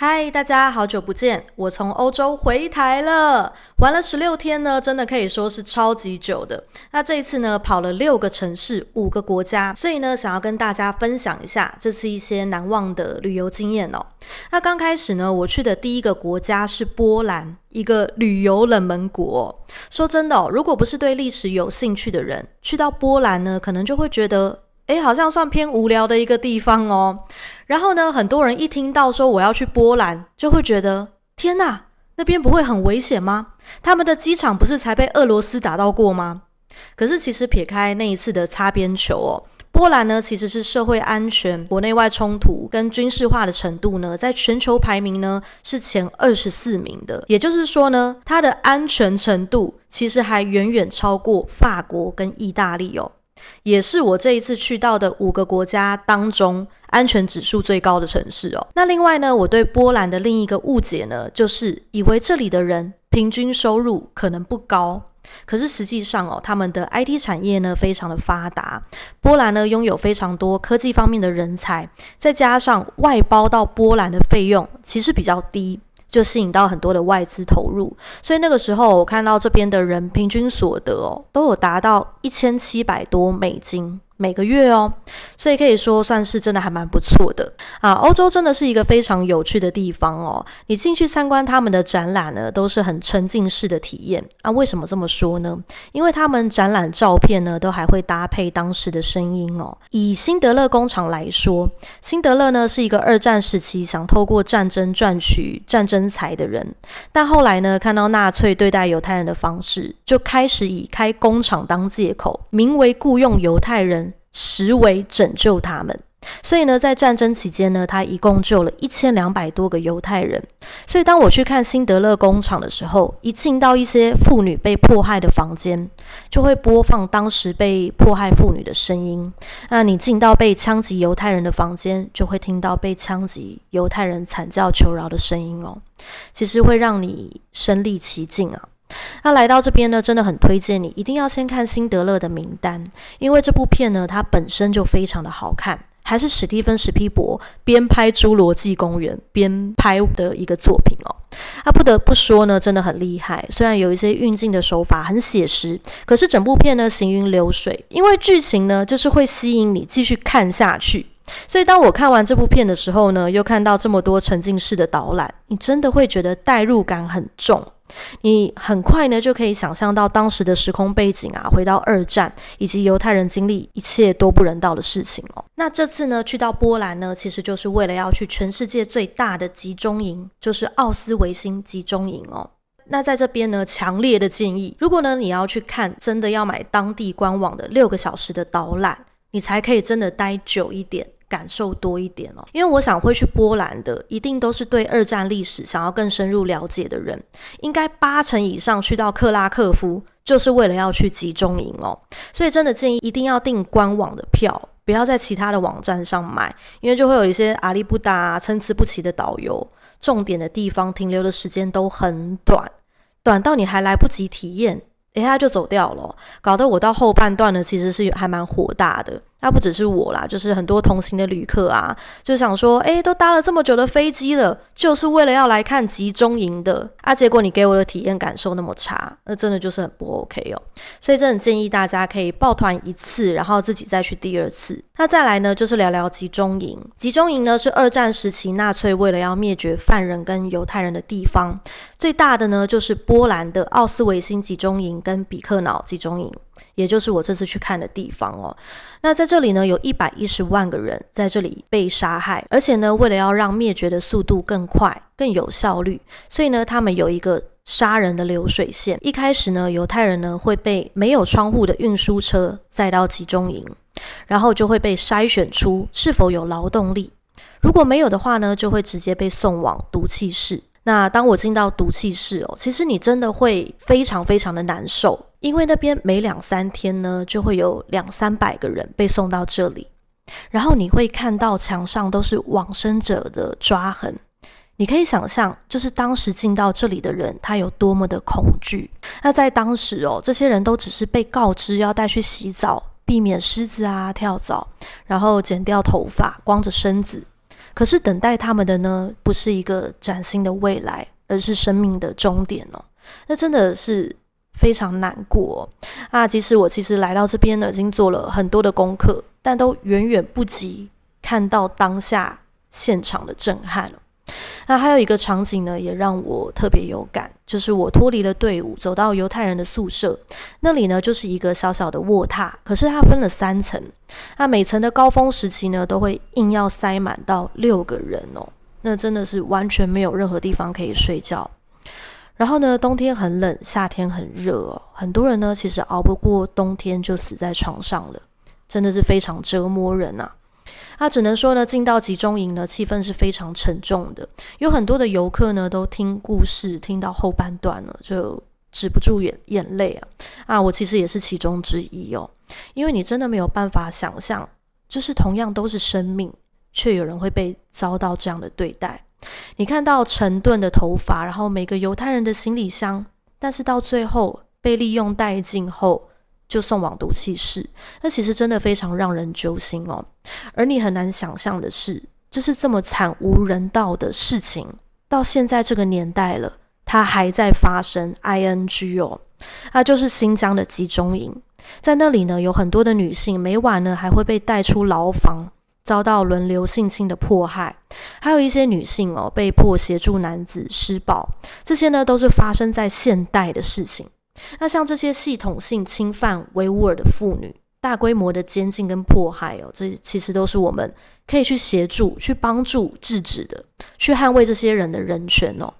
嗨，大家好久不见！我从欧洲回台了，玩了十六天呢，真的可以说是超级久的。那这一次呢，跑了六个城市，五个国家，所以呢，想要跟大家分享一下这次一些难忘的旅游经验哦。那刚开始呢，我去的第一个国家是波兰，一个旅游冷门国。说真的哦，如果不是对历史有兴趣的人，去到波兰呢，可能就会觉得。诶，好像算偏无聊的一个地方哦。然后呢，很多人一听到说我要去波兰，就会觉得天哪，那边不会很危险吗？他们的机场不是才被俄罗斯打到过吗？可是其实撇开那一次的擦边球哦，波兰呢其实是社会安全、国内外冲突跟军事化的程度呢，在全球排名呢是前二十四名的。也就是说呢，它的安全程度其实还远远超过法国跟意大利哦。也是我这一次去到的五个国家当中安全指数最高的城市哦。那另外呢，我对波兰的另一个误解呢，就是以为这里的人平均收入可能不高，可是实际上哦，他们的 IT 产业呢非常的发达。波兰呢拥有非常多科技方面的人才，再加上外包到波兰的费用其实比较低。就吸引到很多的外资投入，所以那个时候我看到这边的人平均所得哦，都有达到一千七百多美金。每个月哦，所以可以说算是真的还蛮不错的啊。欧洲真的是一个非常有趣的地方哦。你进去参观他们的展览呢，都是很沉浸式的体验啊。为什么这么说呢？因为他们展览照片呢，都还会搭配当时的声音哦。以辛德勒工厂来说，辛德勒呢是一个二战时期想透过战争赚取战争财的人，但后来呢，看到纳粹对待犹太人的方式，就开始以开工厂当借口，名为雇佣犹太人。实为拯救他们，所以呢，在战争期间呢，他一共救了一千两百多个犹太人。所以当我去看辛德勒工厂的时候，一进到一些妇女被迫害的房间，就会播放当时被迫害妇女的声音。那你进到被枪击犹太人的房间，就会听到被枪击犹太人惨叫求饶的声音哦。其实会让你身临其境啊。那来到这边呢，真的很推荐你一定要先看辛德勒的名单，因为这部片呢，它本身就非常的好看，还是史蒂芬史皮博边拍《侏罗纪公园》边拍的一个作品哦。那不得不说呢，真的很厉害。虽然有一些运镜的手法很写实，可是整部片呢行云流水，因为剧情呢就是会吸引你继续看下去。所以当我看完这部片的时候呢，又看到这么多沉浸式的导览，你真的会觉得代入感很重。你很快呢就可以想象到当时的时空背景啊，回到二战以及犹太人经历一切多不人道的事情哦。那这次呢去到波兰呢，其实就是为了要去全世界最大的集中营，就是奥斯维辛集中营哦。那在这边呢，强烈的建议，如果呢你要去看，真的要买当地官网的六个小时的导览，你才可以真的待久一点。感受多一点哦，因为我想会去波兰的，一定都是对二战历史想要更深入了解的人，应该八成以上去到克拉克夫，就是为了要去集中营哦。所以真的建议一定要订官网的票，不要在其他的网站上买，因为就会有一些阿里不达、参差不齐的导游，重点的地方停留的时间都很短，短到你还来不及体验，一下就走掉了，搞得我到后半段呢，其实是还蛮火大的。那不只是我啦，就是很多同行的旅客啊，就想说，哎，都搭了这么久的飞机了，就是为了要来看集中营的啊。结果你给我的体验感受那么差，那真的就是很不 OK 哦。所以真的建议大家可以抱团一次，然后自己再去第二次。那再来呢，就是聊聊集中营。集中营呢是二战时期纳粹为了要灭绝犯人跟犹太人的地方，最大的呢就是波兰的奥斯维辛集中营跟比克瑙集中营。也就是我这次去看的地方哦。那在这里呢，有一百一十万个人在这里被杀害，而且呢，为了要让灭绝的速度更快、更有效率，所以呢，他们有一个杀人的流水线。一开始呢，犹太人呢会被没有窗户的运输车载到集中营，然后就会被筛选出是否有劳动力。如果没有的话呢，就会直接被送往毒气室。那当我进到毒气室哦，其实你真的会非常非常的难受。因为那边每两三天呢，就会有两三百个人被送到这里，然后你会看到墙上都是往生者的抓痕，你可以想象，就是当时进到这里的人他有多么的恐惧。那在当时哦，这些人都只是被告知要带去洗澡，避免虱子啊跳蚤，然后剪掉头发，光着身子。可是等待他们的呢，不是一个崭新的未来，而是生命的终点哦。那真的是非常难过啊！即使我其实来到这边呢，已经做了很多的功课，但都远远不及看到当下现场的震撼了。那还有一个场景呢，也让我特别有感，就是我脱离了队伍，走到犹太人的宿舍，那里呢就是一个小小的卧榻，可是它分了三层，那每层的高峰时期呢，都会硬要塞满到六个人哦，那真的是完全没有任何地方可以睡觉。然后呢，冬天很冷，夏天很热哦，很多人呢其实熬不过冬天就死在床上了，真的是非常折磨人呐。那只能说呢，进到集中营呢，气氛是非常沉重的。有很多的游客呢，都听故事听到后半段了，就止不住眼眼泪啊！啊，我其实也是其中之一哦。因为你真的没有办法想象，就是同样都是生命，却有人会被遭到这样的对待。你看到成吨的头发，然后每个犹太人的行李箱，但是到最后被利用殆尽后。就送往毒气室，那其实真的非常让人揪心哦。而你很难想象的是，就是这么惨无人道的事情，到现在这个年代了，它还在发生。I N G 哦，那就是新疆的集中营，在那里呢，有很多的女性，每晚呢还会被带出牢房，遭到轮流性侵的迫害，还有一些女性哦，被迫协助男子施暴，这些呢都是发生在现代的事情。那像这些系统性侵犯维吾尔的妇女、大规模的监禁跟迫害哦，这其实都是我们可以去协助、去帮助制止的，去捍卫这些人的人权哦。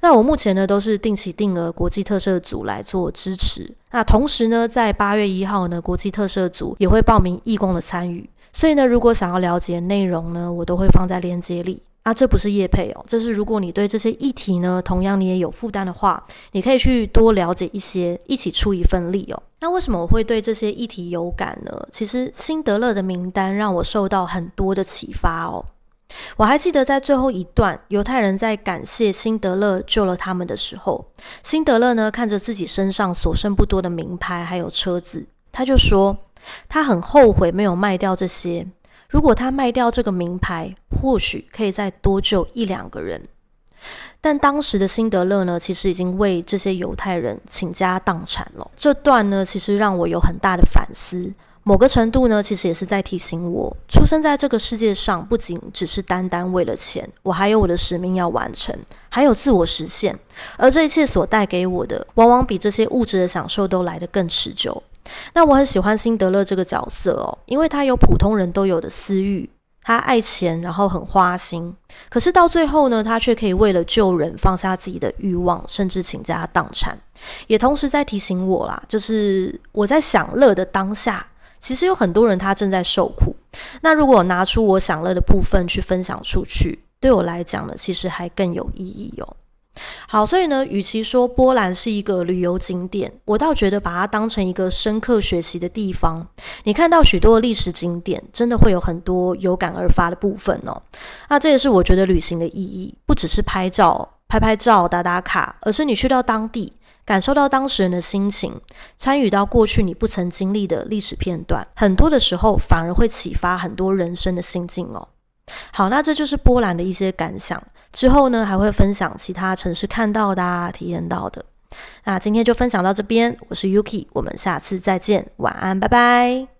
那我目前呢都是定期定额国际特赦组来做支持。那同时呢，在八月一号呢，国际特赦组也会报名义工的参与。所以呢，如果想要了解内容呢，我都会放在链接里。啊，这不是叶配哦，这是如果你对这些议题呢，同样你也有负担的话，你可以去多了解一些，一起出一份力哦。那为什么我会对这些议题有感呢？其实辛德勒的名单让我受到很多的启发哦。我还记得在最后一段，犹太人在感谢辛德勒救了他们的时候，辛德勒呢看着自己身上所剩不多的名牌还有车子，他就说他很后悔没有卖掉这些。如果他卖掉这个名牌，或许可以再多救一两个人。但当时的辛德勒呢，其实已经为这些犹太人倾家荡产了。这段呢，其实让我有很大的反思。某个程度呢，其实也是在提醒我，出生在这个世界上，不仅只是单单为了钱，我还有我的使命要完成，还有自我实现。而这一切所带给我的，往往比这些物质的享受都来得更持久。那我很喜欢辛德勒这个角色哦，因为他有普通人都有的私欲，他爱钱，然后很花心，可是到最后呢，他却可以为了救人放下自己的欲望，甚至倾家荡产，也同时在提醒我啦，就是我在享乐的当下，其实有很多人他正在受苦。那如果拿出我享乐的部分去分享出去，对我来讲呢，其实还更有意义哦。好，所以呢，与其说波兰是一个旅游景点，我倒觉得把它当成一个深刻学习的地方。你看到许多历史景点，真的会有很多有感而发的部分哦。那这也是我觉得旅行的意义，不只是拍照、拍拍照、打打卡，而是你去到当地，感受到当事人的心情，参与到过去你不曾经历的历史片段，很多的时候反而会启发很多人生的心境哦。好，那这就是波兰的一些感想。之后呢，还会分享其他城市看到的、体验到的。那今天就分享到这边，我是 Yuki，我们下次再见，晚安，拜拜。